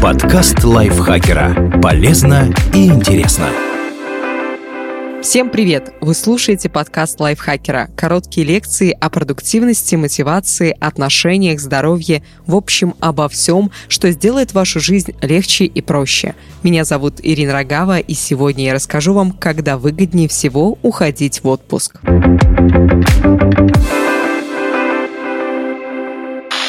Подкаст лайфхакера. Полезно и интересно. Всем привет! Вы слушаете подкаст лайфхакера. Короткие лекции о продуктивности, мотивации, отношениях, здоровье, в общем, обо всем, что сделает вашу жизнь легче и проще. Меня зовут Ирина Рогава, и сегодня я расскажу вам, когда выгоднее всего уходить в отпуск.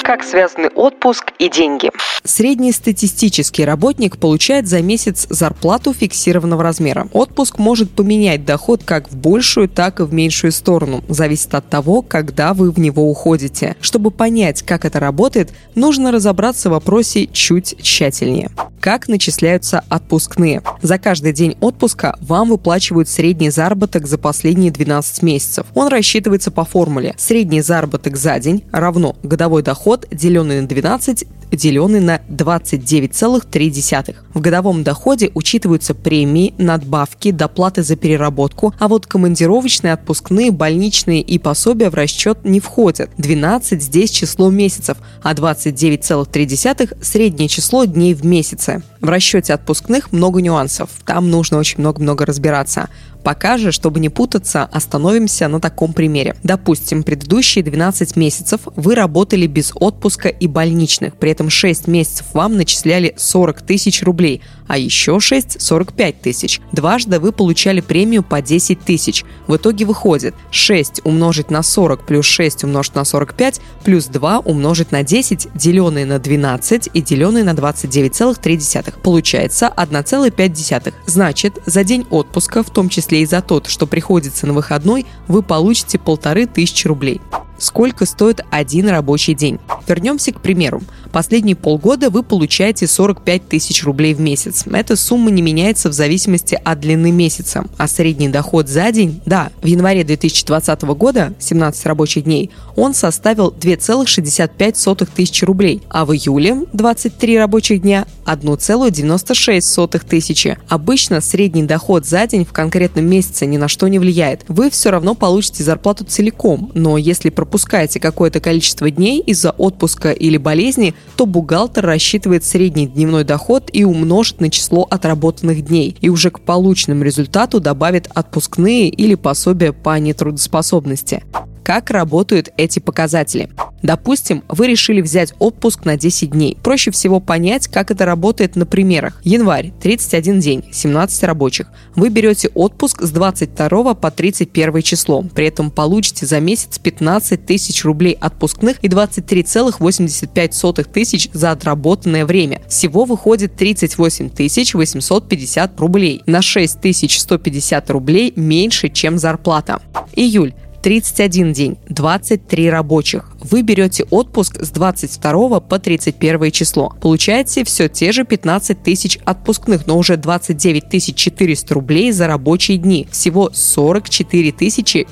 Как связаны отпуск и деньги. Среднестатистический работник получает за месяц зарплату фиксированного размера. Отпуск может поменять доход как в большую, так и в меньшую сторону. Зависит от того, когда вы в него уходите. Чтобы понять, как это работает, нужно разобраться в вопросе чуть тщательнее. Как начисляются отпускные? За каждый день отпуска вам выплачивают средний заработок за последние 12 месяцев. Он рассчитывается по формуле. Средний заработок за день равно годовой доход доход, деленный на 12, деленный на 29,3. В годовом доходе учитываются премии, надбавки, доплаты за переработку, а вот командировочные, отпускные, больничные и пособия в расчет не входят. 12 здесь число месяцев, а 29,3 – среднее число дней в месяце. В расчете отпускных много нюансов, там нужно очень много-много разбираться. Пока же, чтобы не путаться, остановимся на таком примере. Допустим, предыдущие 12 месяцев вы работали без отпуска и больничных, при этом 6 месяцев вам начисляли 40 тысяч рублей, а еще 6 – 45 тысяч. Дважды вы получали премию по 10 тысяч. В итоге выходит 6 умножить на 40 плюс 6 умножить на 45 плюс 2 умножить на 10, деленное на 12 и деленное на 29,3. Получается 1,5. Значит, за день отпуска, в том числе и за тот, что приходится на выходной, вы получите полторы тысячи рублей сколько стоит один рабочий день. Вернемся к примеру. Последние полгода вы получаете 45 тысяч рублей в месяц. Эта сумма не меняется в зависимости от длины месяца. А средний доход за день, да, в январе 2020 года, 17 рабочих дней, он составил 2,65 тысячи рублей, а в июле 23 рабочих дня 1,96 тысячи. Обычно средний доход за день в конкретном месяце ни на что не влияет. Вы все равно получите зарплату целиком, но если пропускаете какое-то количество дней из-за отпуска или болезни, то бухгалтер рассчитывает средний дневной доход и умножит на число отработанных дней. И уже к полученному результату добавит отпускные или пособия по нетрудоспособности как работают эти показатели. Допустим, вы решили взять отпуск на 10 дней. Проще всего понять, как это работает на примерах. Январь – 31 день, 17 рабочих. Вы берете отпуск с 22 по 31 число. При этом получите за месяц 15 тысяч рублей отпускных и 23,85 тысяч за отработанное время. Всего выходит 38 тысяч 850 рублей. На 6 тысяч 150 рублей меньше, чем зарплата. Июль 31 день, 23 рабочих. Вы берете отпуск с 22 по 31 число. Получаете все те же 15 тысяч отпускных, но уже 29 400 рублей за рабочие дни. Всего 44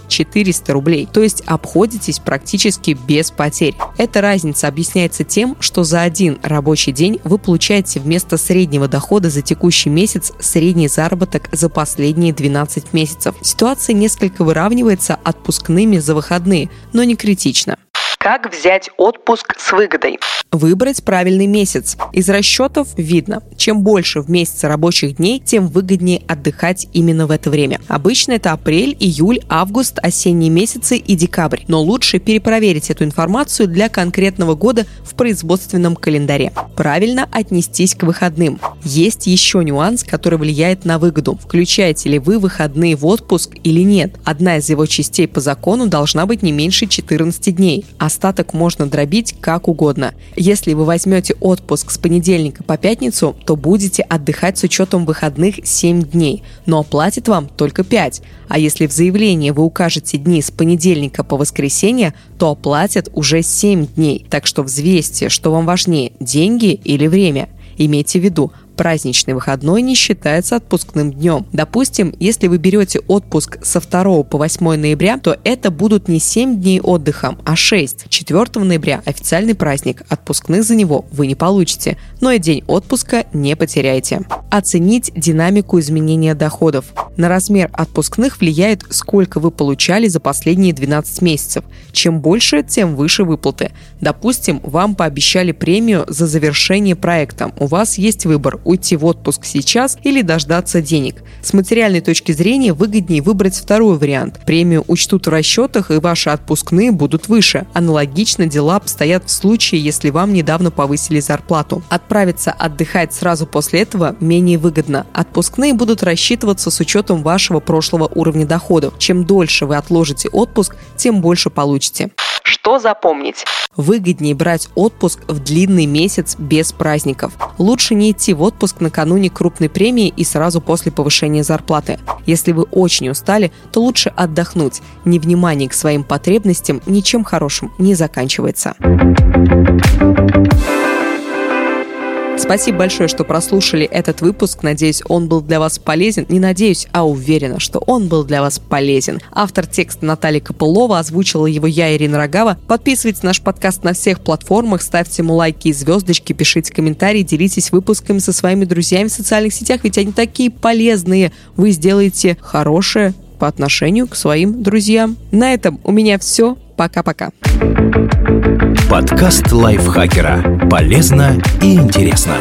400 рублей. То есть обходитесь практически без потерь. Эта разница объясняется тем, что за один рабочий день вы получаете вместо среднего дохода за текущий месяц средний заработок за последние 12 месяцев. Ситуация несколько выравнивается отпускными отпускными за выходные, но не критично. Как взять отпуск с выгодой? Выбрать правильный месяц. Из расчетов видно, чем больше в месяце рабочих дней, тем выгоднее отдыхать именно в это время. Обычно это апрель, июль, август, осенние месяцы и декабрь. Но лучше перепроверить эту информацию для конкретного года в производственном календаре. Правильно отнестись к выходным. Есть еще нюанс, который влияет на выгоду. Включаете ли вы выходные в отпуск или нет. Одна из его частей по закону должна быть не меньше 14 дней. Остаток можно дробить как угодно. Если вы возьмете отпуск с понедельника по пятницу, то будете отдыхать с учетом выходных 7 дней, но оплатит вам только 5. А если в заявлении вы укажете дни с понедельника по воскресенье, то оплатят уже 7 дней. Так что взвесьте, что вам важнее – деньги или время. Имейте в виду, Праздничный выходной не считается отпускным днем. Допустим, если вы берете отпуск со 2 по 8 ноября, то это будут не 7 дней отдыха, а 6. 4 ноября официальный праздник, отпускных за него вы не получите, но и день отпуска не потеряйте. Оценить динамику изменения доходов. На размер отпускных влияет, сколько вы получали за последние 12 месяцев. Чем больше, тем выше выплаты. Допустим, вам пообещали премию за завершение проекта. У вас есть выбор – уйти в отпуск сейчас или дождаться денег. С материальной точки зрения выгоднее выбрать второй вариант. Премию учтут в расчетах и ваши отпускные будут выше. Аналогично дела обстоят в случае, если вам недавно повысили зарплату. Отправиться отдыхать сразу после этого менее выгодно. Отпускные будут рассчитываться с учетом вашего прошлого уровня доходов. Чем дольше вы отложите отпуск, тем больше получите. Что запомнить? Выгоднее брать отпуск в длинный месяц без праздников. Лучше не идти в отпуск накануне крупной премии и сразу после повышения зарплаты. Если вы очень устали, то лучше отдохнуть. Невнимание к своим потребностям ничем хорошим не заканчивается. Спасибо большое, что прослушали этот выпуск. Надеюсь, он был для вас полезен. Не надеюсь, а уверена, что он был для вас полезен. Автор текста Наталья Копылова, озвучила его я, Ирина Рогава. Подписывайтесь на наш подкаст на всех платформах, ставьте ему лайки и звездочки, пишите комментарии, делитесь выпусками со своими друзьями в социальных сетях, ведь они такие полезные. Вы сделаете хорошее по отношению к своим друзьям. На этом у меня все. Пока-пока. Подкаст лайфхакера. Полезно и интересно.